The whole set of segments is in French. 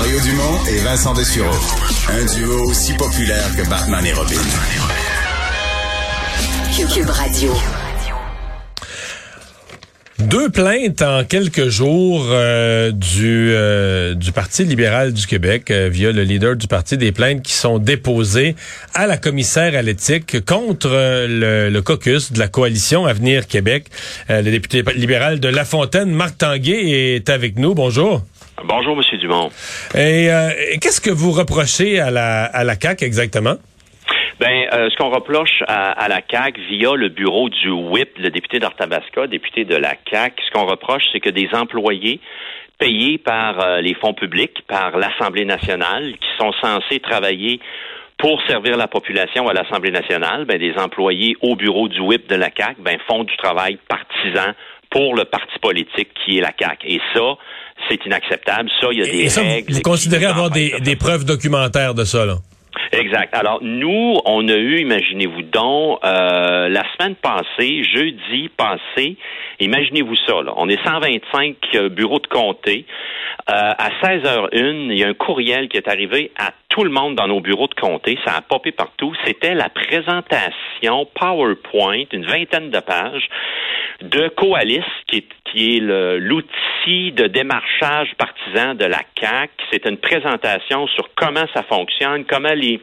Mario Dumont et Vincent Dessureau. Un duo aussi populaire que Batman et Robin. Cube Radio. Deux plaintes en quelques jours euh, du euh, du Parti libéral du Québec euh, via le leader du parti des plaintes qui sont déposées à la commissaire à l'éthique contre le, le, caucus de la coalition Avenir Québec. le député libéral de La Fontaine, Marc Tanguay, est avec nous. Bonjour. Bonjour, Monsieur Dumont. Et qu'est-ce que vous reprochez à la à la CAC exactement? Ben, euh, ce qu'on reproche à, la CAC via le bureau du WIP, le député d'Arthabasca, député de la CAC, ce qu'on reproche, c'est que des employés payés par euh, les fonds publics, par l'Assemblée nationale, qui sont censés travailler pour servir la population à l'Assemblée nationale, ben, des employés au bureau du WIP de la CAC, ben, font du travail partisan pour le parti politique qui est la CAC. Et ça, c'est inacceptable. Ça, il y a des règles. Vous considérez avoir des, des preuves documentaires de ça, là? Exact. Alors, nous, on a eu, imaginez-vous donc, euh, la semaine passée, jeudi passé, imaginez-vous ça, là, on est 125 euh, bureaux de comté. Euh, à 16h01, il y a un courriel qui est arrivé à tout le monde dans nos bureaux de comté. Ça a popé partout. C'était la présentation PowerPoint, une vingtaine de pages, de Coalis, qui est, qui est l'outil de démarchage partisan de la CAC. C'est une présentation sur comment ça fonctionne, comment les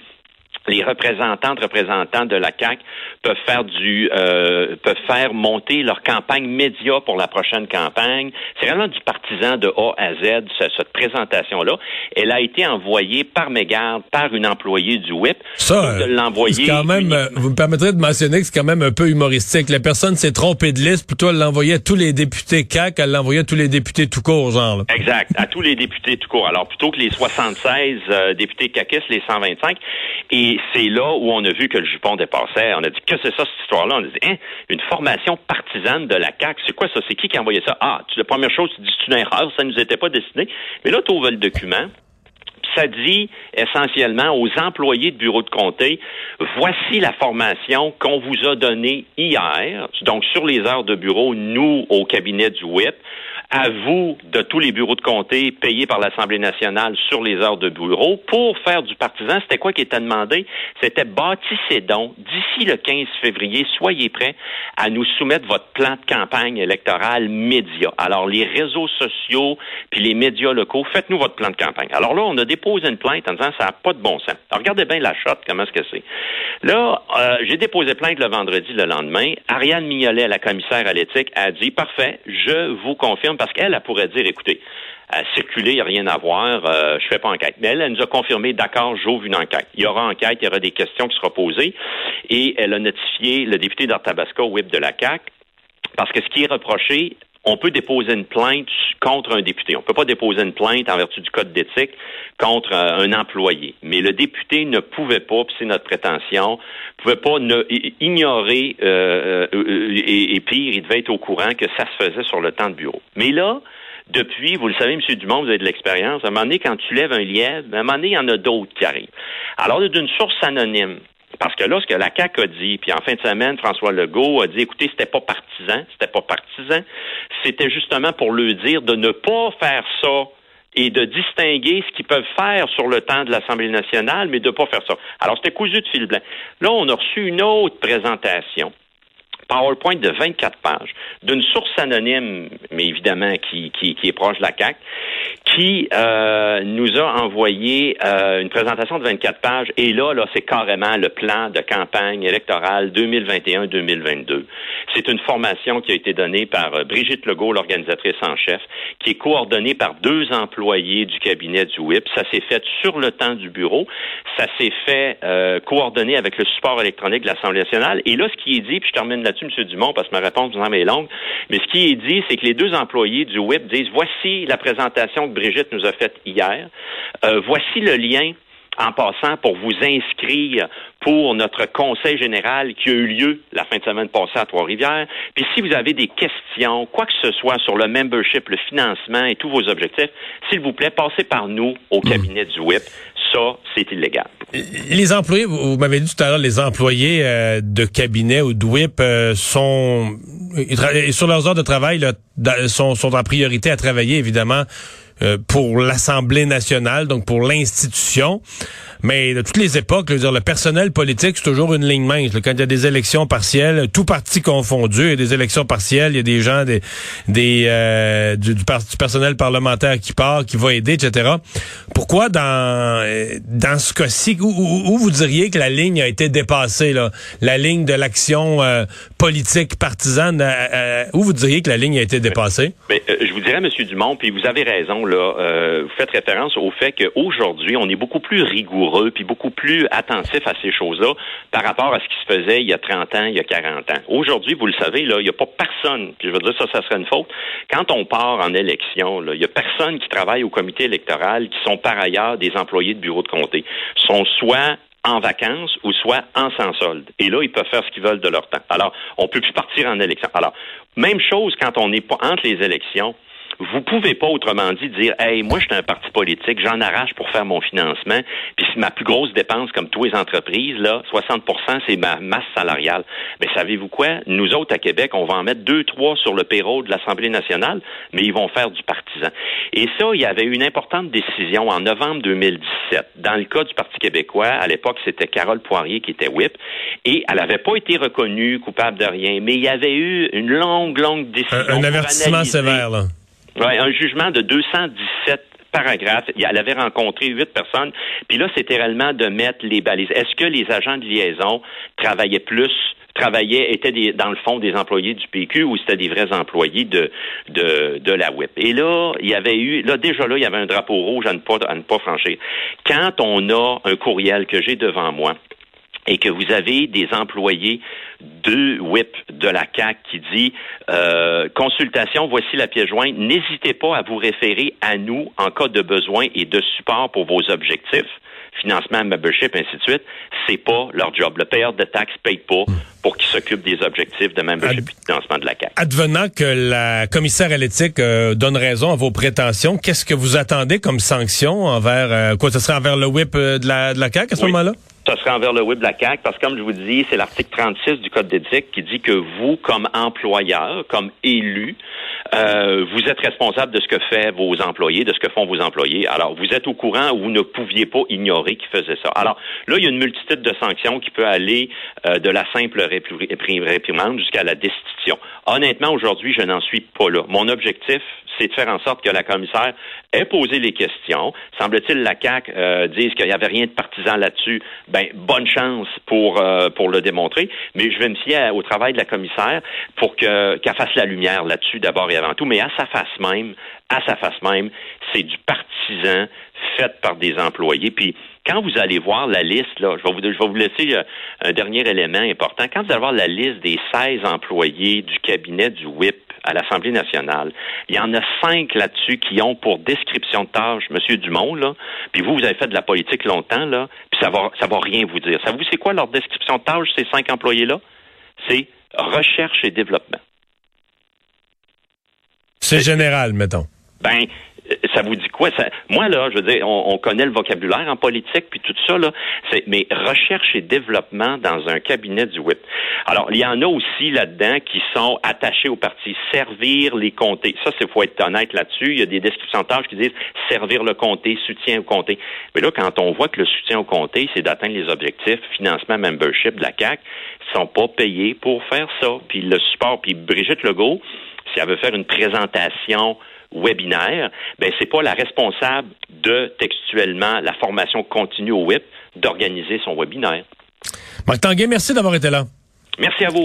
les représentantes, représentants de la CAC peuvent faire du euh, peuvent faire monter leur campagne média pour la prochaine campagne. C'est vraiment du partisan de A à Z cette présentation là. Elle a été envoyée par mégarde par une employée du WIP. Ça, de l'envoyer. Quand même, vous me permettrez de mentionner que c'est quand même un peu humoristique. La personne s'est trompée de liste, plutôt elle l'envoyait à tous les députés CAC, elle l'envoyait à tous les députés tout court, genre. Exact, à tous les députés tout court. Alors plutôt que les 76 euh, députés CACistes, les 125 et c'est là où on a vu que le jupon dépassait. On a dit, que c'est ça, cette histoire-là? On a dit, hein, une formation partisane de la CAQ. C'est quoi ça? C'est qui qui a envoyé ça? Ah, la première chose, tu dis, c'est une erreur, ça ne nous était pas destiné. Mais là, tu ouvres le document, ça dit essentiellement aux employés de bureau de comté, voici la formation qu'on vous a donnée hier, donc sur les heures de bureau, nous, au cabinet du WIP, à vous de tous les bureaux de comté payés par l'Assemblée nationale sur les heures de bureau pour faire du partisan. C'était quoi qui était demandé? C'était bâtissez donc d'ici le 15 février, soyez prêts à nous soumettre votre plan de campagne électorale média. Alors, les réseaux sociaux puis les médias locaux, faites-nous votre plan de campagne. Alors là, on a déposé une plainte en disant ça n'a pas de bon sens. Regardez bien la shot, comment est-ce que c'est. Là, euh, j'ai déposé plainte le vendredi, le lendemain. Ariane Mignolet, la commissaire à l'éthique, a dit, parfait, je vous confirme parce qu'elle, elle pourrait dire, écoutez, à circuler, il n'y a rien à voir, euh, je fais pas enquête. Mais elle, elle nous a confirmé, d'accord, j'ouvre une enquête. Il y aura enquête, il y aura des questions qui seront posées. Et elle a notifié le député d'Artabasco, whip de la CAC, parce que ce qui est reproché, on peut déposer une plainte contre un député. On ne peut pas déposer une plainte en vertu du code d'éthique contre euh, un employé. Mais le député ne pouvait pas, puis c'est notre prétention, pouvait pas ignorer euh, euh, et, et, pire, il devait être au courant que ça se faisait sur le temps de bureau. Mais là, depuis, vous le savez, M. Dumont, vous avez de l'expérience, à un moment donné, quand tu lèves un lièvre, à un moment donné, il y en a d'autres qui arrivent. Alors, d'une source anonyme, parce que là, ce que la CAQ a dit, puis en fin de semaine, François Legault a dit, écoutez, c'était pas partisan, c'était pas partisan, c'était justement pour le dire de ne pas faire ça et de distinguer ce qu'ils peuvent faire sur le temps de l'Assemblée nationale, mais de ne pas faire ça. Alors, c'était cousu de fil blanc. Là, on a reçu une autre présentation PowerPoint de 24 pages d'une source anonyme, mais évidemment qui, qui, qui est proche de la CAC, qui euh, nous a envoyé euh, une présentation de 24 pages. Et là, là, c'est carrément le plan de campagne électorale 2021-2022. C'est une formation qui a été donnée par euh, Brigitte Legault, l'organisatrice en chef, qui est coordonnée par deux employés du cabinet du WIP. Ça s'est fait sur le temps du bureau. Ça s'est fait euh, coordonné avec le support électronique de l'Assemblée nationale. Et là, ce qui est dit, puis je termine là-dessus, M. Dumont, parce que ma réponse vous en est longue, mais ce qui est dit, c'est que les deux employés du WIP disent, voici la présentation que Brigitte nous a faite hier. Euh, voici le lien en passant pour vous inscrire pour notre conseil général qui a eu lieu la fin de semaine passée à Trois-Rivières. Puis si vous avez des questions, quoi que ce soit sur le membership, le financement et tous vos objectifs, s'il vous plaît, passez par nous au cabinet du WIP. Ça, c'est illégal. Les employés, vous, m'avez dit tout à l'heure, les employés euh, de cabinet ou de WIP euh, sont sur leurs heures de travail sont, sont en priorité à travailler, évidemment pour l'Assemblée nationale, donc pour l'institution. Mais de toutes les époques, dire, le personnel politique, c'est toujours une ligne mince. Quand il y a des élections partielles, tout parti confondu, il y a des élections partielles, il y a des gens des, euh, du, personnel parlementaire qui part, qui va aider, etc. Pourquoi dans euh, dans ce cas-ci, où, vous diriez que la ligne a été dépassée, là, la ligne de l'action euh, politique partisane, où vous diriez que la ligne a été dépassée? Mais, je vous dirais, M. Dumont, puis vous avez raison, là, vous faites référence au fait qu'aujourd'hui, on est beaucoup plus rigoureux puis beaucoup plus attentif à ces choses-là par rapport à ce qui se faisait il y a 30 ans, il y a 40 ans. Aujourd'hui, vous le savez, là, il n'y a pas personne, puis je veux dire ça, ça serait une faute. Quand on part en élection, il n'y a personne qui travaille au comité électoral qui sont par ailleurs des employés de bureau de comté. sont soit en vacances ou soit en sans solde. Et là, ils peuvent faire ce qu'ils veulent de leur temps. Alors, on peut plus partir en élection. Alors, même chose quand on est pas entre les élections vous pouvez pas autrement dit dire Hey, moi je suis un parti politique, j'en arrache pour faire mon financement, puis ma plus grosse dépense, comme tous les entreprises, là, 60% c'est ma masse salariale. Mais savez-vous quoi? Nous autres à Québec, on va en mettre deux, trois sur le payroll de l'Assemblée nationale, mais ils vont faire du partisan. Et ça, il y avait une importante décision en novembre 2017. Dans le cas du Parti québécois, à l'époque, c'était Carole Poirier qui était whip, et elle n'avait pas été reconnue coupable de rien, mais il y avait eu une longue, longue décision. Un, un avertissement sévère, là. Ouais, un jugement de 217 paragraphes. Elle avait rencontré huit personnes. Puis là, c'était réellement de mettre les balises. Est-ce que les agents de liaison travaillaient plus travaillaient, étaient des, dans le fond des employés du PQ ou c'était des vrais employés de, de, de la WIP. Et là, il y avait eu, là, déjà là, il y avait un drapeau rouge à ne pas, à ne pas franchir. Quand on a un courriel que j'ai devant moi, et que vous avez des employés de WIP de la CAC qui dit euh, consultation, voici la pièce jointe. N'hésitez pas à vous référer à nous en cas de besoin et de support pour vos objectifs financement, membership, ainsi de suite, c'est pas leur job. Le payeur de taxes paye pas pour qu'ils s'occupent des objectifs de membership et de financement de la CAC. Advenant que la commissaire à l'éthique euh, donne raison à vos prétentions, qu'est-ce que vous attendez comme sanction envers euh, quoi? Ce serait envers le whip de la, de la CAC à ce moment-là? Ça serait envers le web de la CAQ, parce que comme je vous dis, c'est l'article 36 du Code d'éthique qui dit que vous, comme employeur, comme élu, euh, vous êtes responsable de ce que font vos employés, de ce que font vos employés. Alors, vous êtes au courant ou vous ne pouviez pas ignorer qu'ils faisaient ça. Alors, là, il y a une multitude de sanctions qui peut aller euh, de la simple réprimande jusqu'à la destitution. Honnêtement, aujourd'hui, je n'en suis pas là. Mon objectif, c'est de faire en sorte que la commissaire ait posé les questions. Semble-t-il, la CAQ euh, dise qu'il n'y avait rien de partisan là-dessus. Ben, bonne chance pour, euh, pour le démontrer. Mais je vais me fier au travail de la commissaire pour que, qu'elle fasse la lumière là-dessus d'abord avant tout. Mais à sa face même, à sa face même, c'est du partisan fait par des employés. Puis, quand vous allez voir la liste, là, je vais vous, vous laisser euh, un dernier élément important. Quand vous allez voir la liste des 16 employés du cabinet du WIP à l'Assemblée nationale, il y en a cinq là-dessus qui ont pour description de tâche M. Dumont, là, puis vous, vous avez fait de la politique longtemps, là, puis ça va, ça va rien vous dire. Savez-vous c'est quoi leur description de tâche, ces cinq employés-là? C'est recherche et développement. C'est général, mettons. Ben, ça vous dit quoi? Moi, là, je veux dire, on, connaît le vocabulaire en politique, puis tout ça, là, mais recherche et développement dans un cabinet du WIP. Alors, il y en a aussi là-dedans qui sont attachés au parti, servir les comtés. Ça, c'est faut être honnête là-dessus. Il y a des descriptions de qui disent servir le comté, soutien au comté. Mais là, quand on voit que le soutien au comté, c'est d'atteindre les objectifs, financement, membership de la CAC, ils sont pas payés pour faire ça. Puis le support, puis Brigitte Legault, si elle veut faire une présentation webinaire, ben c'est pas la responsable de textuellement la formation continue au web d'organiser son webinaire. Marc Tanguay, merci d'avoir été là. Merci à vous.